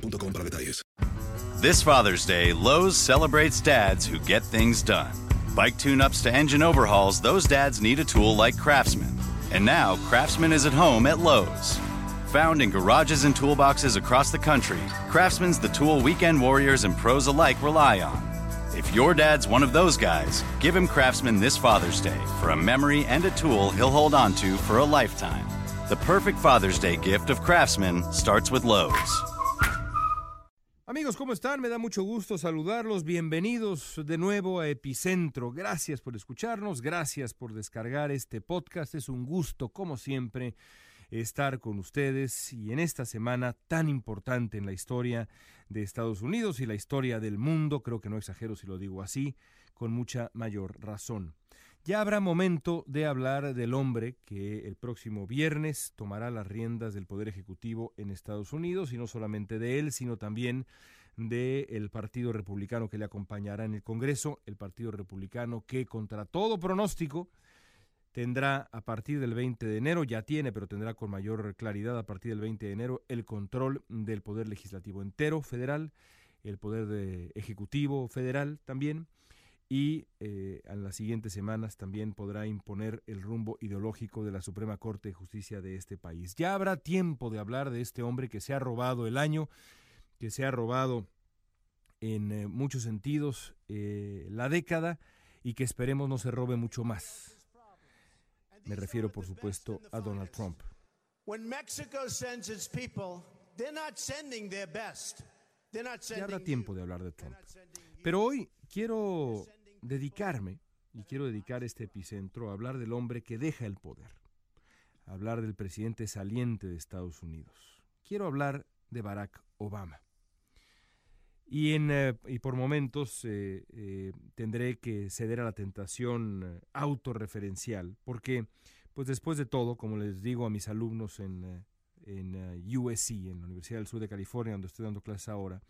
para detalles. This Father's Day, Lowe's celebrates dads who get things done. Bike tune ups to engine overhauls, those dads need a tool like Craftsman. And now, Craftsman is at home at Lowe's. Found in garages and toolboxes across the country, Craftsman's the tool weekend warriors and pros alike rely on. If your dad's one of those guys, give him Craftsman this Father's Day for a memory and a tool he'll hold on to for a lifetime. The perfect Father's Day gift of Craftsman starts with Lowe's. Amigos, ¿cómo están? Me da mucho gusto saludarlos. Bienvenidos de nuevo a Epicentro. Gracias por escucharnos, gracias por descargar este podcast. Es un gusto, como siempre, estar con ustedes y en esta semana tan importante en la historia de Estados Unidos y la historia del mundo, creo que no exagero si lo digo así, con mucha mayor razón. Ya habrá momento de hablar del hombre que el próximo viernes tomará las riendas del Poder Ejecutivo en Estados Unidos, y no solamente de él, sino también del Partido Republicano que le acompañará en el Congreso, el Partido Republicano que contra todo pronóstico tendrá a partir del 20 de enero, ya tiene, pero tendrá con mayor claridad a partir del 20 de enero el control del Poder Legislativo entero federal, el Poder de Ejecutivo federal también y eh, en las siguientes semanas también podrá imponer el rumbo ideológico de la Suprema Corte de Justicia de este país. Ya habrá tiempo de hablar de este hombre que se ha robado el año, que se ha robado en eh, muchos sentidos eh, la década y que esperemos no se robe mucho más. Me refiero, por supuesto, a Donald Trump. Ya habrá tiempo de hablar de Trump. Pero hoy quiero dedicarme, y quiero dedicar este epicentro, a hablar del hombre que deja el poder, a hablar del presidente saliente de Estados Unidos. Quiero hablar de Barack Obama. Y, en, eh, y por momentos eh, eh, tendré que ceder a la tentación autorreferencial, porque, pues después de todo, como les digo a mis alumnos en, en USC, en la Universidad del Sur de California, donde estoy dando clases ahora,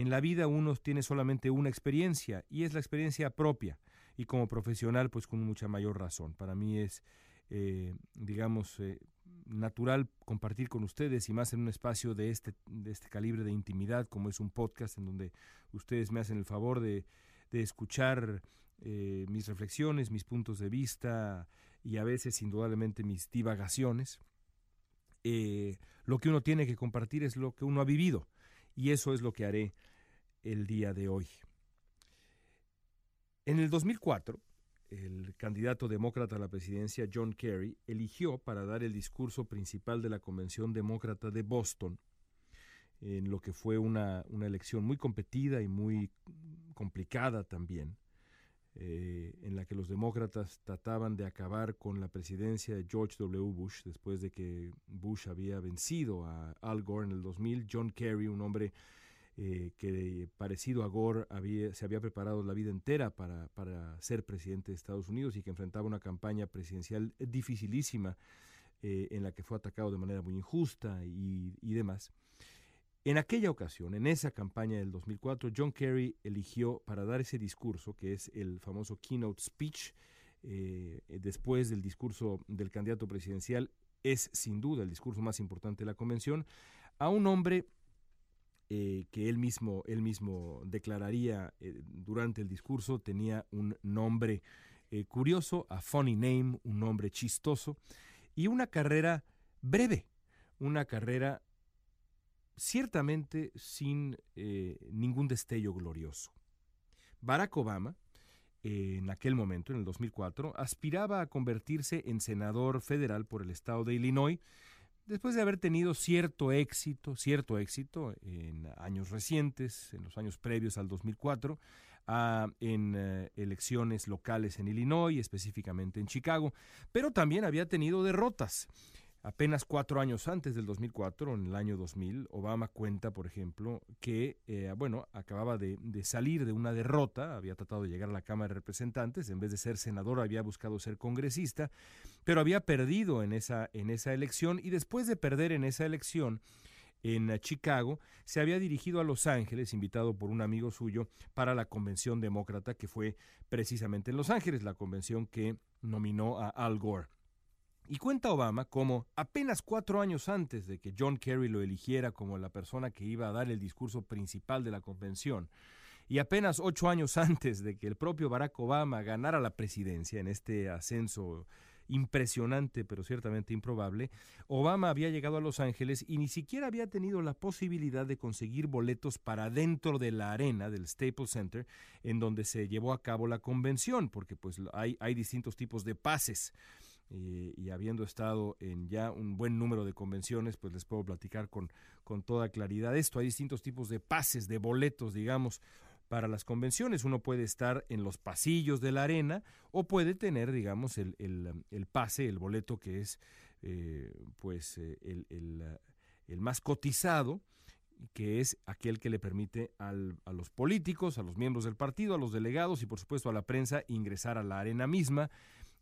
en la vida uno tiene solamente una experiencia y es la experiencia propia y como profesional pues con mucha mayor razón. Para mí es, eh, digamos, eh, natural compartir con ustedes y más en un espacio de este, de este calibre de intimidad como es un podcast en donde ustedes me hacen el favor de, de escuchar eh, mis reflexiones, mis puntos de vista y a veces indudablemente mis divagaciones. lo que uno tiene que compartir es lo que uno ha vivido y eso es lo que haré el día de hoy. En el 2004, el candidato demócrata a la presidencia John Kerry eligió para dar el discurso principal de la Convención Demócrata de Boston, en lo que fue una, elección muy competida y muy complicada también. eh, en la que los demócratas trataban de acabar con la presidencia de George W. Bush después de que Bush había vencido a Al Gore en el 2000. John Kerry, un hombre eh, que parecido a Gore había, se había preparado la vida entera para, para, ser presidente de Estados Unidos y que enfrentaba una campaña presidencial dificilísima eh, en la que fue atacado de manera muy injusta y, y demás. En aquella ocasión, en esa campaña del 2004, John Kerry eligió para dar ese discurso, que es el famoso keynote speech, eh, después del discurso del candidato presidencial, es sin duda el discurso más importante de la convención, a un hombre eh, que él mismo, él mismo declararía eh, durante el discurso, tenía un nombre curioso, a funny name, un nombre chistoso, y una carrera breve, una carrera ciertamente sin eh, ningún destello glorioso. Barack Obama, eh, en aquel momento, en el 2004, aspiraba a convertirse en senador federal por el estado de Illinois, después de haber tenido cierto éxito, cierto éxito en años recientes, en los años previos al 2004, en eh, elecciones locales en Illinois, específicamente en Chicago, pero también había tenido derrotas. Apenas cuatro años antes del 2004, en el año 2000, Obama cuenta, por ejemplo, que, eh, bueno, acababa de, salir de una derrota, había tratado de llegar a la Cámara de Representantes, en vez de ser senador había buscado ser congresista, pero había perdido en esa, en esa elección y después de perder en esa elección, en Chicago, se había dirigido a Los Ángeles, invitado por un amigo suyo, para la convención demócrata que fue precisamente en Los Ángeles, la convención que nominó a Al Gore. Y cuenta Obama cómo apenas cuatro años antes de que John Kerry lo eligiera como la persona que iba a dar el discurso principal de la convención, y apenas ocho años antes de que el propio Barack Obama ganara la presidencia en este ascenso impresionante pero ciertamente improbable, Obama había llegado a Los Ángeles y ni siquiera había tenido la posibilidad de conseguir boletos para dentro de la arena del Staples Center en donde se llevó a cabo la convención, porque pues hay, hay distintos tipos de pases. Eh, y habiendo estado en ya un buen número de convenciones, pues les puedo platicar con, con toda claridad esto. Hay distintos tipos de pases, de boletos, digamos, para las convenciones. Uno puede estar en los pasillos de la arena o puede tener, digamos, el, el, pase, el boleto que es, eh, pues, eh, el, el, más cotizado que es aquel que le permite al, a los políticos, a los miembros del partido, a los delegados y por supuesto a la prensa ingresar a la arena misma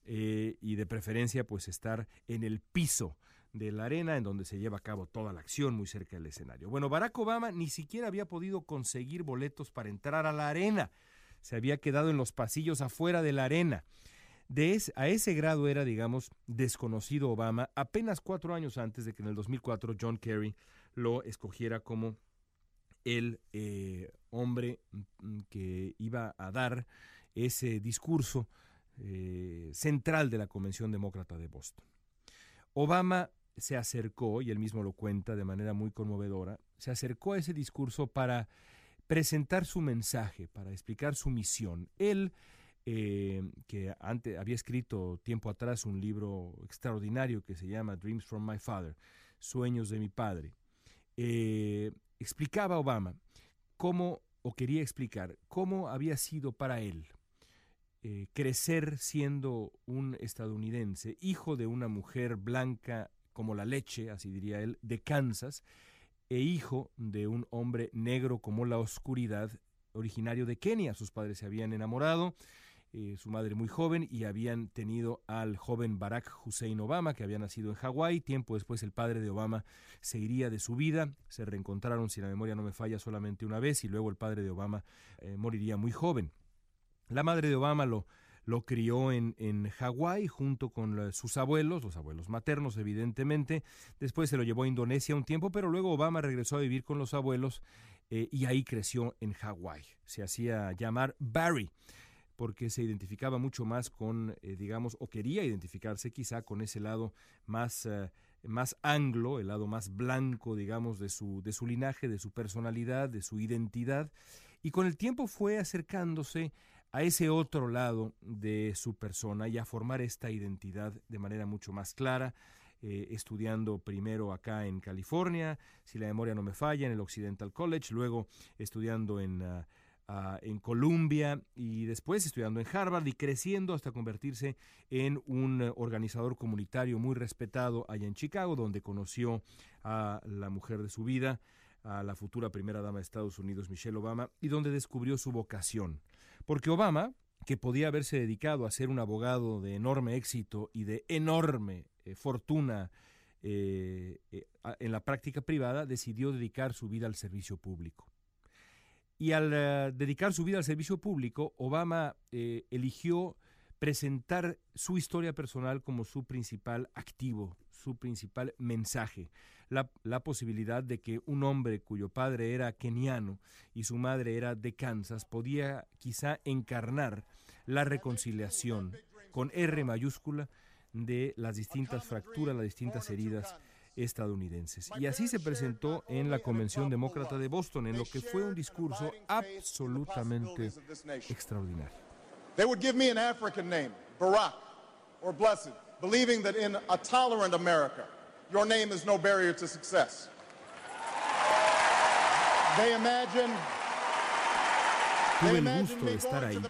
eh, y de preferencia pues estar en el piso de la arena en donde se lleva a cabo toda la acción muy cerca del escenario. Bueno, Barack Obama ni siquiera había podido conseguir boletos para entrar a la arena. Se había quedado en los pasillos afuera de la arena. De a ese grado era, digamos, desconocido Obama apenas cuatro años antes de que en el 2004 John Kerry lo escogiera como el eh, hombre mm, que iba a dar ese discurso eh, central de la Convención Demócrata de Boston. Obama se acercó, y él mismo lo cuenta de manera muy conmovedora, se acercó a ese discurso para presentar su mensaje, para explicar su misión. Él, eh, que antes había escrito tiempo atrás un libro extraordinario que se llama Dreams from My Father, Sueños de mi Padre, eh, explicaba a Obama cómo, o quería explicar, cómo había sido para él eh, crecer siendo un estadounidense, hijo de una mujer blanca como la leche, así diría él, de Kansas, e hijo de un hombre negro como la oscuridad, originario de Kenia. Sus padres se habían enamorado, eh, su madre muy joven, y habían tenido al joven Barack Hussein Obama, que había nacido en Hawái. Tiempo después el padre de Obama se iría de su vida. Se reencontraron, si la memoria no me falla, solamente una vez, y luego el padre de Obama eh, moriría muy joven. La madre de Obama lo, lo crió en, en Hawái junto con sus abuelos, los abuelos maternos evidentemente. Después se lo llevó a Indonesia un tiempo, pero luego Obama regresó a vivir con los abuelos eh, y ahí creció en Hawái. Se hacía llamar Barry porque se identificaba mucho más con, eh, digamos, o quería identificarse quizá con ese lado más, eh, más anglo, el lado más blanco, digamos, de su, de su linaje, de su personalidad, de su identidad. Y con el tiempo fue acercándose a ese otro lado de su persona y a formar esta identidad de manera mucho más clara, eh, estudiando primero acá en California, si la memoria no me falla, en el Occidental College, luego estudiando en, ah, en Columbia y después estudiando en Harvard y creciendo hasta convertirse en un organizador comunitario muy respetado allá en Chicago, donde conoció a la mujer de su vida, a la futura primera dama de Estados Unidos, Michelle Obama, y donde descubrió su vocación. Porque Obama, que podía haberse dedicado a ser un abogado de enorme éxito y de enorme eh, fortuna eh, eh, en la práctica privada, decidió dedicar su vida al servicio público. Y al dedicar su vida al servicio público, Obama eligió presentar su historia personal como su principal activo, su principal mensaje. La, posibilidad de que un hombre cuyo padre era keniano y su madre era de Kansas podía quizá encarnar la reconciliación con R mayúscula de las distintas fracturas, las distintas heridas estadounidenses. Y así se presentó en la Convención Demócrata de Boston, en lo que fue un discurso absolutamente extraordinario. They would give me an African name, Barack or Blessed, believing that in a tolerant America, your name is no barrier to success. They imagine Tuve el gusto de estar ahí.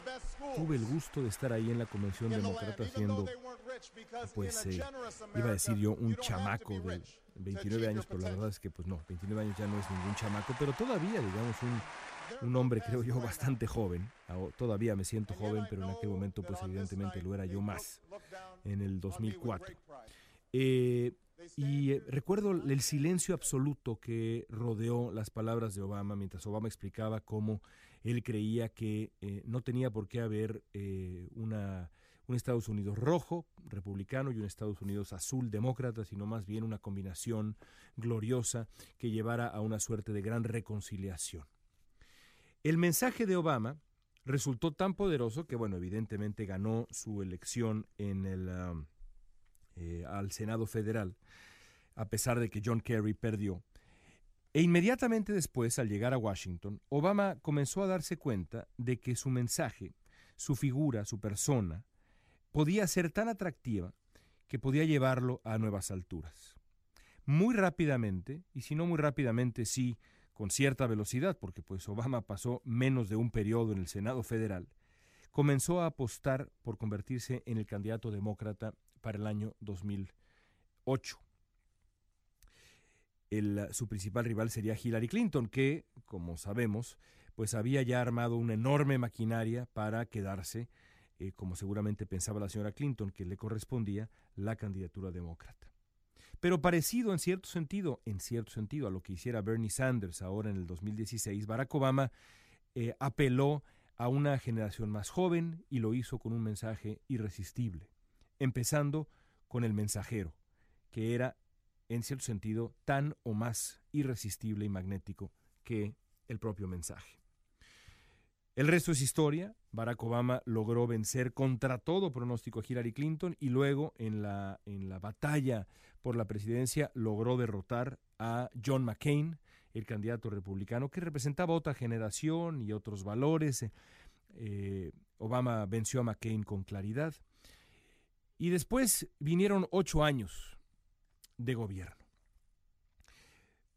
Tuve el gusto de estar ahí en la Convención Demócrata siendo, pues, eh, iba a decir yo, un chamaco de 29 años, pero la verdad es que, pues no, 29 años ya no es ningún chamaco, pero todavía, digamos, un, un hombre, creo yo, bastante joven. Todavía me siento joven, pero en aquel momento, pues evidentemente lo era yo más, en el 2004. Eh, y eh, recuerdo el silencio absoluto que rodeó las palabras de Obama mientras Obama explicaba cómo él creía que eh, no tenía por qué haber eh, una, un Estados Unidos rojo, republicano, y un Estados Unidos azul, demócrata, sino más bien una combinación gloriosa que llevara a una suerte de gran reconciliación. El mensaje de Obama resultó tan poderoso que, bueno, evidentemente ganó su elección en el, um, eh, al Senado Federal, a pesar de que John Kerry perdió. E inmediatamente después, al llegar a Washington, Obama comenzó a darse cuenta de que su mensaje, su figura, su persona, podía ser tan atractiva que podía llevarlo a nuevas alturas. Muy rápidamente, y si no muy rápidamente, sí, con cierta velocidad, porque pues Obama pasó menos de un periodo en el Senado federal, comenzó a apostar por convertirse en el candidato demócrata para el año 2008 su principal rival sería Hillary Clinton, que, como sabemos, pues había ya armado una enorme maquinaria para quedarse, eh, como seguramente pensaba la señora Clinton, que le correspondía la candidatura demócrata. Pero parecido en cierto sentido, en cierto sentido a lo que hiciera Bernie Sanders ahora en el 2016, Barack Obama eh, apeló a una generación más joven y lo hizo con un mensaje irresistible, empezando con el mensajero, que era en cierto sentido, tan o más irresistible y magnético que el propio mensaje. El resto es historia. Barack Obama logró vencer contra todo pronóstico a Hillary Clinton y luego en la, en la batalla por la presidencia logró derrotar a John McCain, el candidato republicano que representaba otra generación y otros valores. Eh, Obama venció a McCain con claridad. Y después vinieron ocho años de gobierno.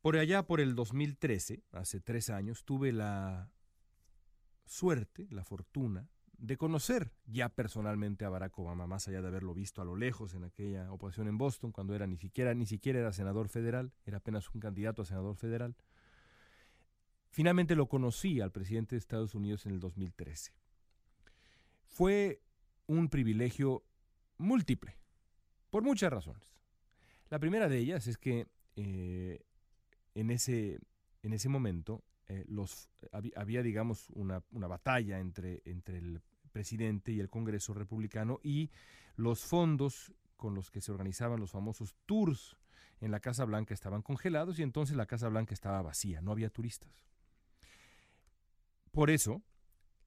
Por allá, por el 2013, hace tres años, tuve la suerte, la fortuna, de conocer ya personalmente a Barack Obama, más allá de haberlo visto a lo lejos en aquella oposición en Boston, cuando era ni siquiera, ni siquiera era senador federal, era apenas un candidato a senador federal. Finalmente lo conocí al presidente de Estados Unidos en el 2013. Fue un privilegio múltiple, por muchas razones. La primera de ellas es que eh, en, ese, en ese momento eh, los, había, digamos, una, una, batalla entre, entre el presidente y el Congreso republicano y los fondos con los que se organizaban los famosos tours en la Casa Blanca estaban congelados y entonces la Casa Blanca estaba vacía, no había turistas. Por eso,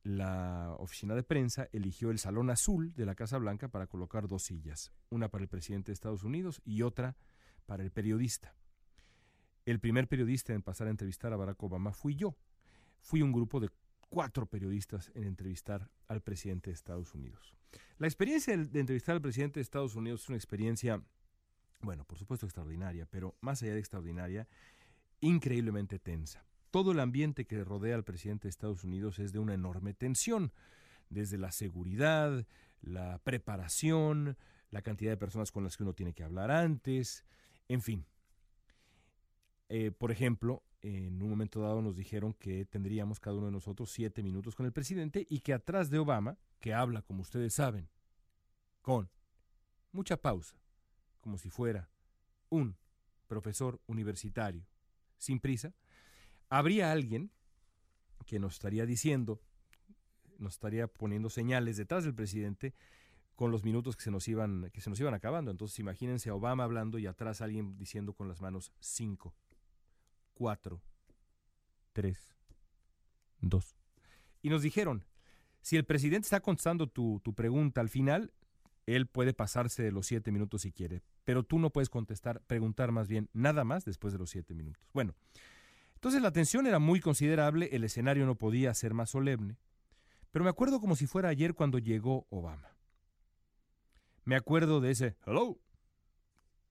la oficina de prensa eligió el Salón Azul de la Casa Blanca para colocar dos sillas, una para el presidente de Estados Unidos y otra para el periodista. El primer periodista en pasar a entrevistar a Barack Obama fui yo. Fui un grupo de cuatro periodistas en entrevistar al presidente de Estados Unidos. La experiencia de entrevistar al presidente de Estados Unidos es una experiencia, bueno, por supuesto extraordinaria, pero más allá de extraordinaria, increíblemente tensa. todo el ambiente que rodea al presidente de Estados Unidos es de una enorme tensión, desde la seguridad, la preparación, la cantidad de personas con las que uno tiene que hablar antes, en fin. Eh, por ejemplo, en un momento dado nos dijeron que tendríamos cada uno de nosotros siete minutos con el presidente y que atrás de Obama, que habla, como ustedes saben, con mucha pausa, como si fuera un profesor universitario, sin prisa, habría alguien que nos estaría diciendo, nos estaría poniendo señales detrás del presidente con los minutos que se nos iban, que se nos iban acabando. Entonces imagínense a Obama hablando y atrás alguien diciendo con las manos cinco, cuatro, tres, dos. Y nos dijeron, si el presidente está contestando tu, tu pregunta al final, él puede pasarse de los siete minutos si quiere, pero tú no puedes contestar, preguntar más bien, nada más después de los siete minutos. Bueno, entonces la tensión era muy considerable, el escenario no podía ser más solemne, pero me acuerdo como si fuera ayer cuando llegó Obama. Me acuerdo de ese hello,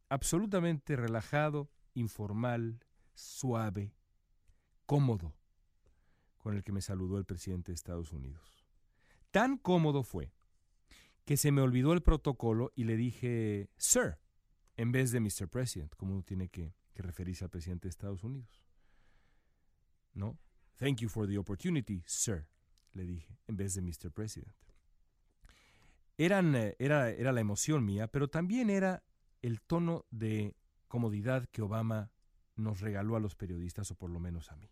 absolutamente relajado, informal, suave, cómodo, con el que me saludó el presidente de Estados Unidos. Tan cómodo fue que se me olvidó el protocolo y le dije, Sir, en vez de Mr. President, como uno tiene que, referirse al presidente de Estados Unidos. ¿No? Thank you for the opportunity, sir, le dije, en vez de Mr. President. Eran, eh, era, era la emoción mía, pero también era el tono de comodidad que Obama nos regaló a los periodistas, o por lo menos a mí.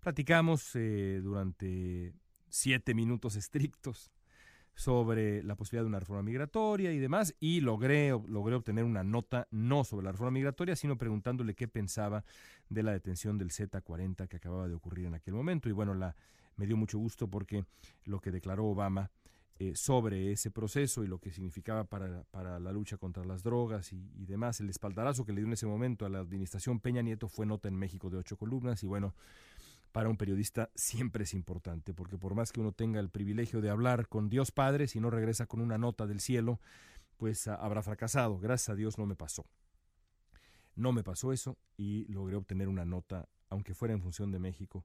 Platicamos eh, durante siete minutos estrictos sobre la posibilidad de una reforma migratoria y demás, y logré, logré obtener una nota no sobre la reforma migratoria, sino preguntándole qué pensaba de la detención del Z-40 que acababa de ocurrir en aquel momento. Y bueno, la, me dio mucho gusto porque lo que declaró Obama eh, sobre ese proceso y lo que significaba para, para la lucha contra las drogas y, y, demás, el espaldarazo que le dio en ese momento a la administración Peña Nieto fue nota en México de ocho columnas y bueno, para un periodista siempre es importante, porque por más que uno tenga el privilegio de hablar con Dios Padre, si no regresa con una nota del cielo, pues habrá fracasado. Gracias a Dios no me pasó. No me pasó eso y logré obtener una nota, aunque fuera en función de México,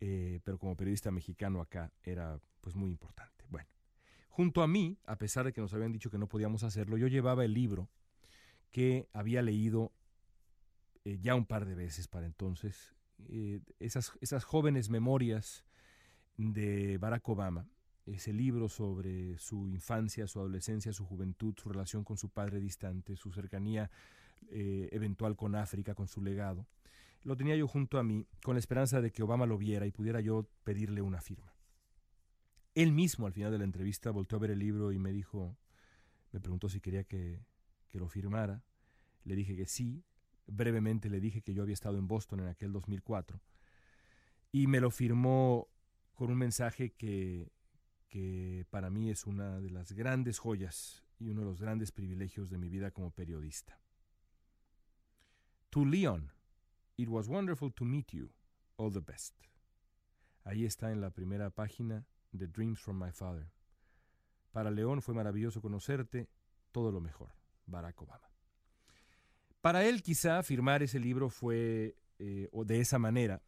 eh, pero como periodista mexicano acá era pues muy importante. Junto a mí, a pesar de que nos habían dicho que no podíamos hacerlo, yo llevaba el libro que había leído eh, ya un par de veces para entonces, eh, esas, esas jóvenes memorias de Barack Obama, ese libro sobre su infancia, su adolescencia, su juventud, su relación con su padre distante, su cercanía eh, eventual con África, con su legado, lo tenía yo junto a mí con la esperanza de que Obama lo viera y pudiera yo pedirle una firma. Él mismo al final de la entrevista volteó a ver el libro y me dijo, me preguntó si quería que, que lo firmara. Le dije que sí, brevemente le dije que yo había estado en Boston en aquel 2004 y me lo firmó con un mensaje que, que para mí es una de las grandes joyas y uno de los grandes privilegios de mi vida como periodista. To Leon, it was wonderful to meet you. All the best. Ahí está en la primera página de Dreams from My Father. Para León fue maravilloso conocerte, todo lo mejor. Barack Obama. Para él quizá firmar ese libro fue, eh, o de esa manera,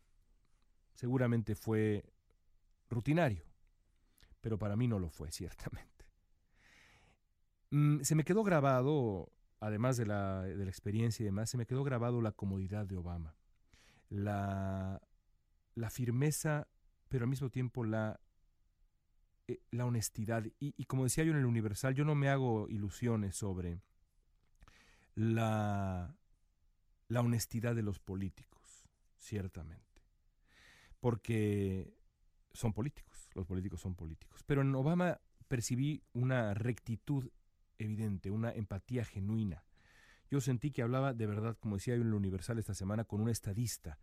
seguramente fue rutinario, pero para mí no lo fue, ciertamente. Mm, se me quedó grabado, además de la, de la, experiencia y demás, se me quedó grabado la comodidad de Obama, la, la firmeza, pero al mismo tiempo la, eh, la honestidad. Y, y como decía yo en el Universal, yo no me hago ilusiones sobre la, la honestidad de los políticos, ciertamente. Porque son políticos, los políticos son políticos. Pero en Obama percibí una rectitud evidente, una empatía genuina. Yo sentí que hablaba de verdad, como decía yo en el Universal esta semana, con un estadista.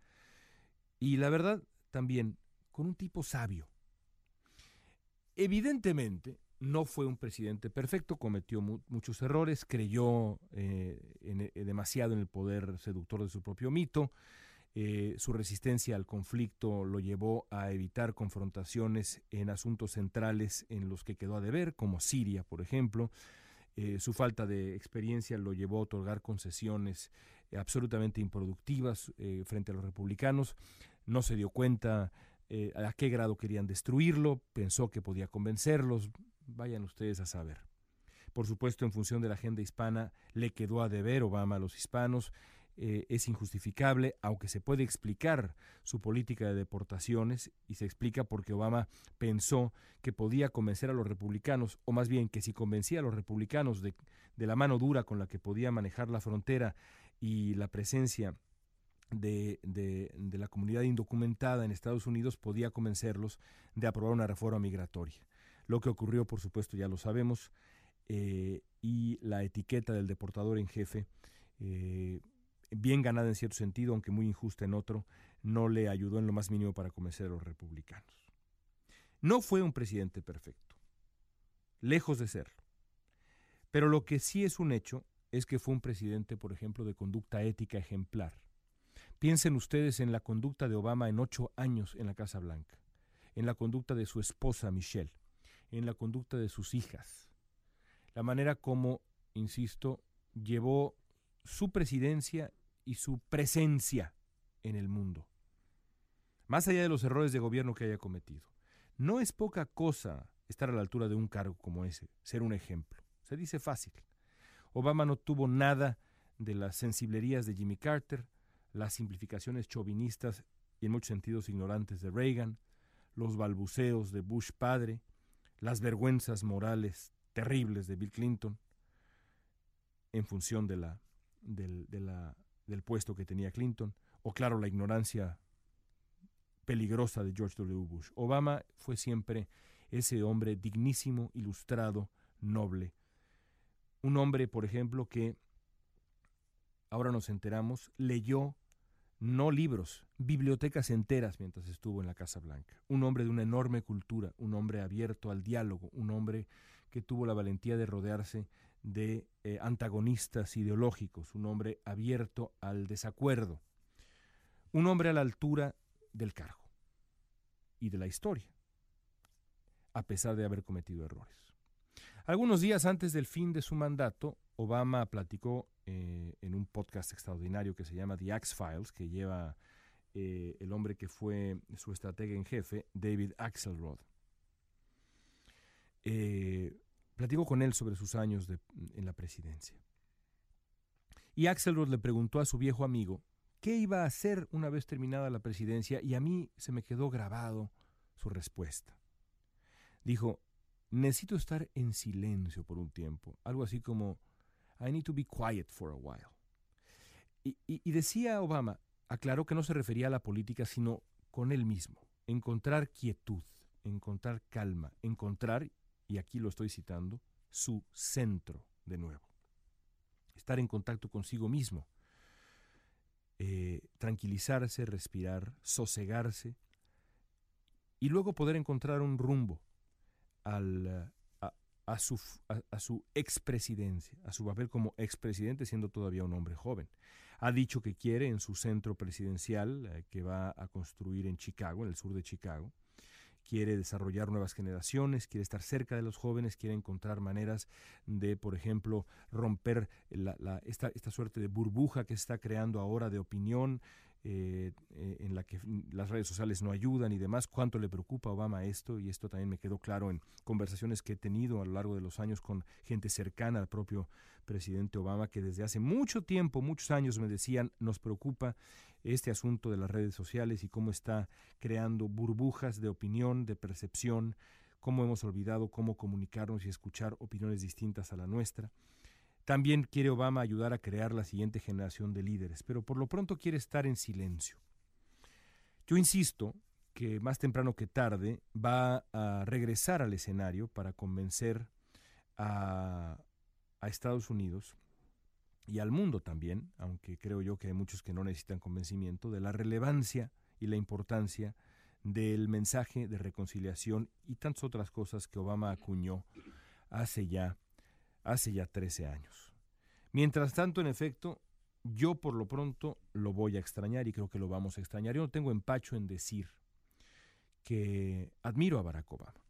Y la verdad también con un tipo sabio. Evidentemente, no fue un presidente perfecto, cometió mu muchos errores, creyó eh, en, demasiado en el poder seductor de su propio mito, eh, su resistencia al conflicto lo llevó a evitar confrontaciones en asuntos centrales en los que quedó a deber, como Siria, por ejemplo. Eh, su falta de experiencia lo llevó a otorgar concesiones absolutamente improductivas frente a los republicanos no se dio cuenta eh, a qué grado querían destruirlo, pensó que podía convencerlos, vayan ustedes a saber. Por supuesto, en función de la agenda hispana, le quedó a deber Obama a los hispanos, eh, es injustificable, aunque se puede explicar su política de deportaciones y se explica porque Obama pensó que podía convencer a los republicanos, o más bien que si convencía a los republicanos de, de la mano dura con la que podía manejar la frontera y la presencia de, de, la comunidad indocumentada en Estados Unidos podía convencerlos de aprobar una reforma migratoria. Lo que ocurrió, por supuesto, ya lo sabemos, eh, y la etiqueta del deportador en jefe eh, bien ganada en cierto sentido, aunque muy injusta en otro, no le ayudó en lo más mínimo para convencer a los republicanos. No fue un presidente perfecto, lejos de serlo. Pero lo que sí es un hecho es que fue un presidente, por ejemplo, de conducta ética ejemplar. Piensen ustedes en la conducta de Obama en ocho años en la Casa Blanca, en la conducta de su esposa Michelle, en la conducta de sus hijas, la manera como, insisto, llevó su presidencia y su presencia en el mundo. Más allá de los errores de gobierno que haya cometido. No es poca cosa estar a la altura de un cargo como ese, ser un ejemplo. Se dice fácil. Obama no tuvo nada de las sensiblerías de Jimmy Carter, las simplificaciones chauvinistas y en muchos sentidos ignorantes de Reagan, los balbuceos de Bush padre, las vergüenzas morales terribles de Bill Clinton, en función del puesto que tenía Clinton, o claro, la ignorancia peligrosa de George W. Bush. Obama fue siempre ese hombre dignísimo, ilustrado, noble. Un hombre, por ejemplo, que ahora nos enteramos, leyó no libros, bibliotecas enteras mientras estuvo en la Casa Blanca. Un hombre de una enorme cultura, un hombre abierto al diálogo, un hombre que tuvo la valentía de rodearse de eh, antagonistas ideológicos, un hombre abierto al desacuerdo, un hombre a la altura del cargo y de la historia, a pesar de haber cometido errores. Algunos días antes del fin de su mandato, Obama platicó eh, en un podcast extraordinario que se llama The Axe Files, que lleva eh, el hombre que fue su estratega en jefe, David Axelrod. Eh, Platicó con él sobre sus años en la presidencia. Y Axelrod le preguntó a su viejo amigo qué iba a hacer una vez terminada la presidencia y a mí se me quedó grabado su respuesta. Dijo, necesito estar en silencio por un tiempo, algo así como, I need to be quiet for a while. Y, decía Obama, aclaró que no se refería a la política, sino con él mismo, encontrar quietud, encontrar calma, encontrar, y aquí lo estoy citando, su centro de nuevo. Estar en contacto consigo mismo, eh, tranquilizarse, respirar, sosegarse y luego poder encontrar un rumbo al, a, su, a, su expresidencia, a su papel como expresidente siendo todavía un hombre joven. Ha dicho que quiere en su centro presidencial eh, que va a construir en Chicago, en el sur de Chicago, quiere desarrollar nuevas generaciones, quiere estar cerca de los jóvenes, quiere encontrar maneras de, por ejemplo, romper esta, esta suerte de burbuja que se está creando ahora de opinión, eh, eh, en la que las redes sociales no ayudan y demás, cuánto le preocupa a Obama esto, y esto también me quedó claro en conversaciones que he tenido a lo largo de los años con gente cercana al propio presidente Obama, que desde hace mucho tiempo, muchos años me decían, nos preocupa este asunto de las redes sociales y cómo está creando burbujas de opinión, de percepción, cómo hemos olvidado cómo comunicarnos y escuchar opiniones distintas a la nuestra. También quiere Obama ayudar a crear la siguiente generación de líderes, pero por lo pronto quiere estar en silencio. Yo insisto que más temprano que tarde va a regresar al escenario para convencer a, Estados Unidos y al mundo también, aunque creo yo que hay muchos que no necesitan convencimiento, de la relevancia y la importancia del mensaje de reconciliación y tantas otras cosas que Obama acuñó hace ya hace ya 13 años. Mientras tanto, en efecto, yo por lo pronto lo voy a extrañar y creo que lo vamos a extrañar. Yo no tengo empacho en decir que admiro a Barack Obama.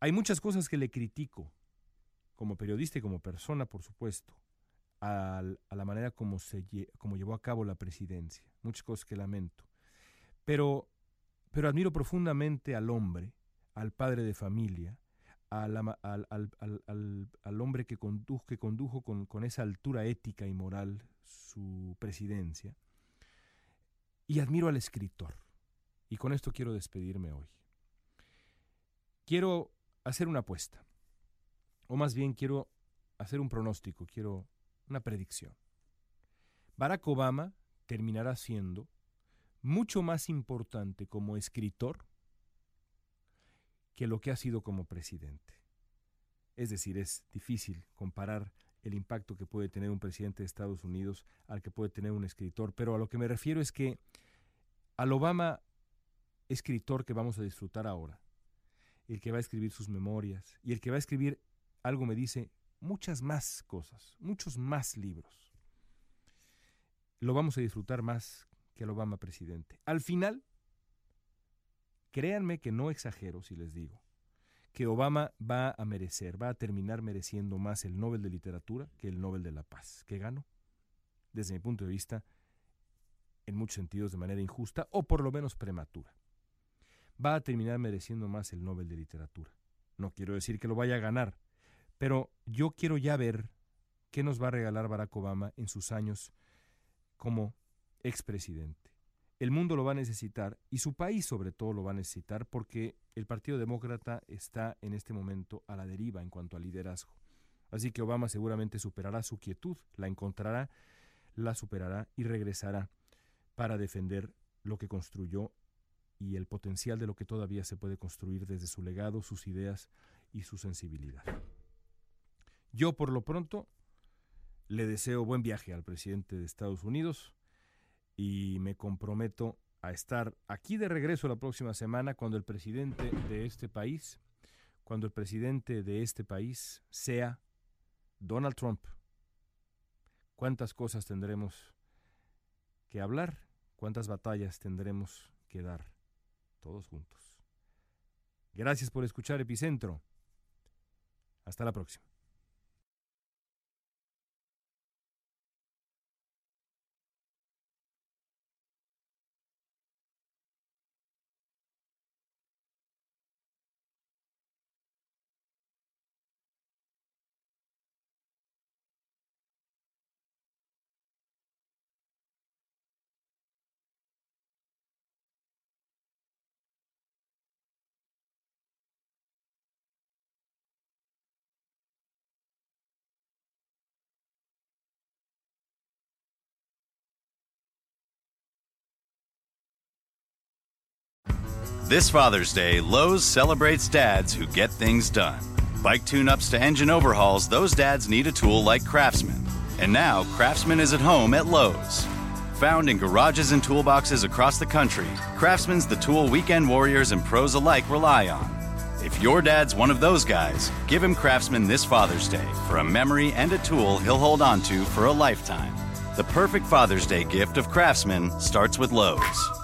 Hay muchas cosas que le critico, como periodista y como persona, por supuesto, a, la manera como, se, como llevó a cabo la presidencia. Muchas cosas que lamento. Pero, pero admiro profundamente al hombre, al padre de familia, al, hombre que condujo, con esa altura ética y moral su presidencia. Y admiro al escritor. Y con esto quiero despedirme hoy. Quiero hacer una apuesta. O más bien quiero hacer un pronóstico, quiero una predicción. Barack Obama terminará siendo mucho más importante como escritor que lo que ha sido como presidente. Es decir, es difícil comparar el impacto que puede tener un presidente de Estados Unidos al que puede tener un escritor, pero a lo que me refiero es que al Obama escritor que vamos a disfrutar ahora, el que va a escribir sus memorias y el que va a escribir, algo me dice, muchas más cosas, muchos más libros. Lo vamos a disfrutar más que al Obama presidente. Al final, créanme que no exagero si les digo que Obama va a merecer, va a terminar mereciendo más el Nobel de Literatura que el Nobel de la Paz, que ganó, desde mi punto de vista, en muchos sentidos de manera injusta o por lo menos prematura. Va a terminar mereciendo más el Nobel de Literatura. No quiero decir que lo vaya a ganar, pero yo quiero ya ver qué nos va a regalar Barack Obama en sus años como expresidente. El mundo lo va a necesitar y su país sobre todo lo va a necesitar porque el Partido Demócrata está en este momento a la deriva en cuanto al liderazgo. Así que Obama seguramente superará su quietud, la encontrará, la superará y regresará para defender lo que construyó y el potencial de lo que todavía se puede construir desde su legado, sus ideas y su sensibilidad. Yo por lo pronto le deseo buen viaje al presidente de Estados Unidos y me comprometo a estar aquí de regreso la próxima semana cuando el presidente de este país, cuando el presidente de este país sea Donald Trump. ¿Cuántas cosas tendremos que hablar? ¿Cuántas batallas tendremos que dar todos juntos? Gracias por escuchar Epicentro. Hasta la próxima. This Father's Day, Lowe's celebrates dads who get things done. Bike tune ups to engine overhauls, those dads need a tool like Craftsman. And now, Craftsman is at home at Lowe's. Found in garages and toolboxes across the country, Craftsman's the tool weekend warriors and pros alike rely on. If your dad's one of those guys, give him Craftsman this Father's Day for a memory and a tool he'll hold on to for a lifetime. The perfect Father's Day gift of Craftsman starts with Lowe's.